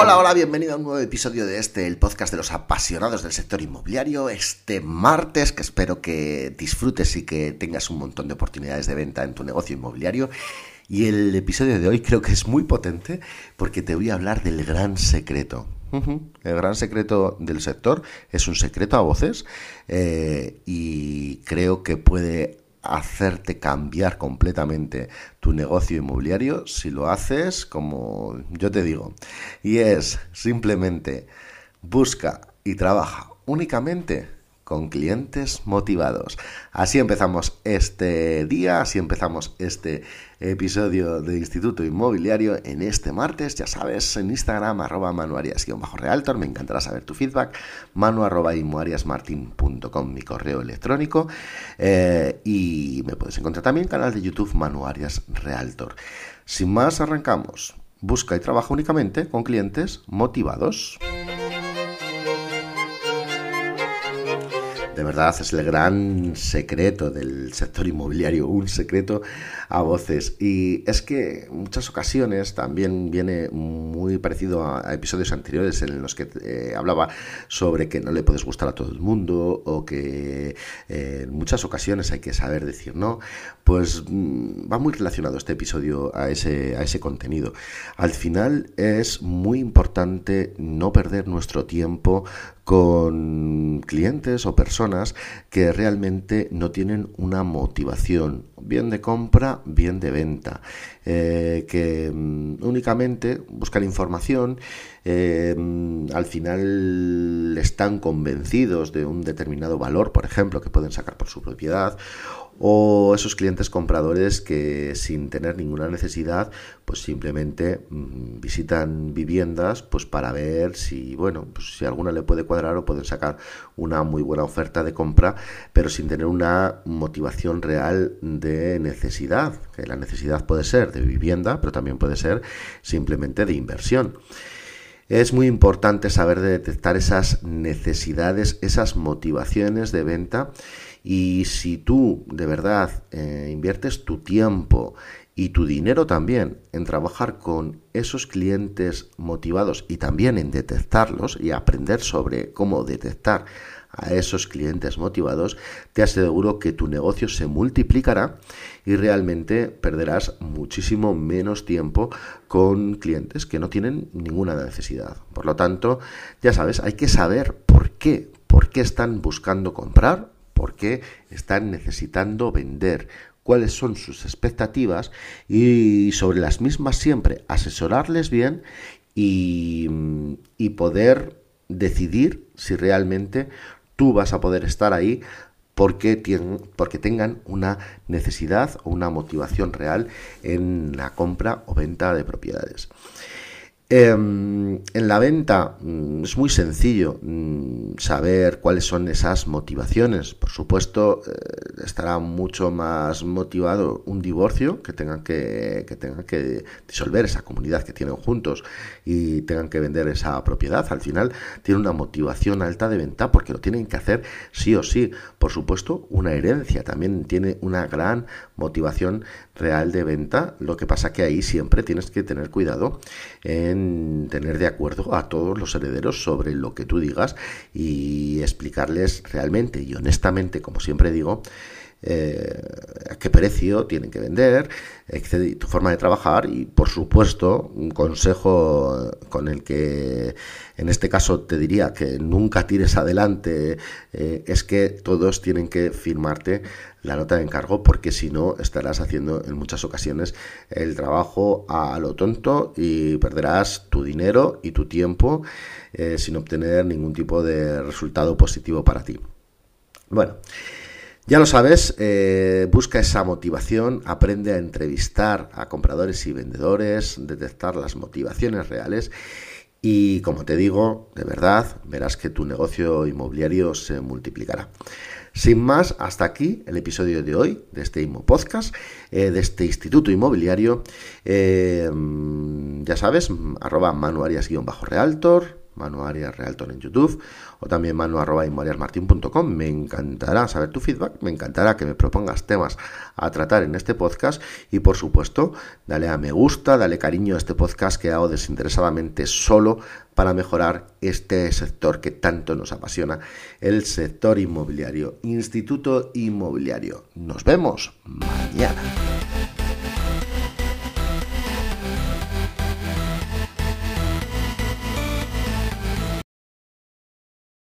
Hola, hola, bienvenido a un nuevo episodio de este, el podcast de los apasionados del sector inmobiliario. Este martes, que espero que disfrutes y que tengas un montón de oportunidades de venta en tu negocio inmobiliario. Y el episodio de hoy creo que es muy potente porque te voy a hablar del gran secreto. El gran secreto del sector es un secreto a voces eh, y creo que puede hacerte cambiar completamente tu negocio inmobiliario si lo haces como yo te digo. Y es simplemente busca y trabaja únicamente con clientes motivados. Así empezamos este día, así empezamos este episodio de Instituto Inmobiliario en este martes, ya sabes, en Instagram arroba manuarias-realtor, me encantará saber tu feedback, manu mi correo electrónico, eh, y me puedes encontrar también en canal de YouTube Manuarias Realtor. Sin más, arrancamos. Busca y trabaja únicamente con clientes motivados. De verdad es el gran secreto del sector inmobiliario, un secreto a voces. Y es que en muchas ocasiones también viene muy parecido a, episodios anteriores en los que eh, hablaba sobre que no le puedes gustar a todo el mundo o que eh, en muchas ocasiones hay que saber decir no. Pues mm, va muy relacionado este episodio a ese, a ese contenido. Al final es muy importante no perder nuestro tiempo con clientes o personas que realmente no tienen una motivación, bien de compra, bien de venta, eh, que mm, únicamente buscan información, eh, mm, al final están convencidos de un determinado valor, por ejemplo, que pueden sacar por su propiedad, o esos clientes compradores que sin tener ninguna necesidad pues simplemente mm, visitan viviendas pues para ver si bueno pues si alguna le puede cuadrar o pueden sacar una muy buena oferta de compra pero sin tener una motivación real de necesidad que la necesidad puede ser de vivienda pero también puede ser simplemente de inversión. Es muy importante saber detectar esas necesidades, esas motivaciones de venta y si tú de verdad eh, inviertes tu tiempo y tu dinero también en trabajar con esos clientes motivados y también en detectarlos y aprender sobre cómo detectar a esos clientes motivados, te aseguro que tu negocio se multiplicará y realmente perderás muchísimo menos tiempo con clientes que no tienen ninguna necesidad. Por lo tanto, ya sabes, hay que saber por qué, por qué están buscando comprar, por qué están necesitando vender, cuáles son sus expectativas y sobre las mismas siempre asesorarles bien y, poder decidir si realmente tú vas a poder estar ahí porque, porque tengan una necesidad o una motivación real en la compra o venta de propiedades. Em, en la venta mm, es muy sencillo mm, saber cuáles son esas motivaciones. Por supuesto, eh, estará mucho más motivado un divorcio que tengan que, que tengan que disolver esa comunidad que tienen juntos y tengan que vender esa propiedad. Al final tiene una motivación alta de venta porque lo tienen que hacer sí o sí. Por supuesto, una herencia también tiene una gran motivación real de venta. Lo que pasa que ahí siempre tienes que tener cuidado en tener de acuerdo a todos los herederos sobre lo que tú digas y explicarles realmente y honestamente, como siempre digo, eh, a qué precio tienen que vender, tu forma de trabajar y, por supuesto, un consejo con el que, en este caso, te diría que nunca tires adelante, eh, es que todos tienen que firmarte la nota de encargo porque si no estarás haciendo en muchas ocasiones el trabajo a lo tonto y perderás tu dinero y tu tiempo eh, sin obtener ningún tipo de resultado positivo para ti. Bueno, ya lo sabes, eh, busca esa motivación, aprende a entrevistar a compradores y vendedores, detectar las motivaciones reales y como te digo, de verdad, verás que tu negocio inmobiliario se multiplicará. Sin más, hasta aquí el episodio de hoy de este IMO Podcast, eh, de este Instituto Inmobiliario. Eh, ya sabes, arroba manuarias-realtor, Manu Arias Realtor en YouTube o también manu arroba. Me encantará saber tu feedback, me encantará que me propongas temas a tratar en este podcast y por supuesto dale a me gusta, dale cariño a este podcast que hago desinteresadamente solo para mejorar este sector que tanto nos apasiona, el sector inmobiliario, Instituto Inmobiliario. Nos vemos mañana.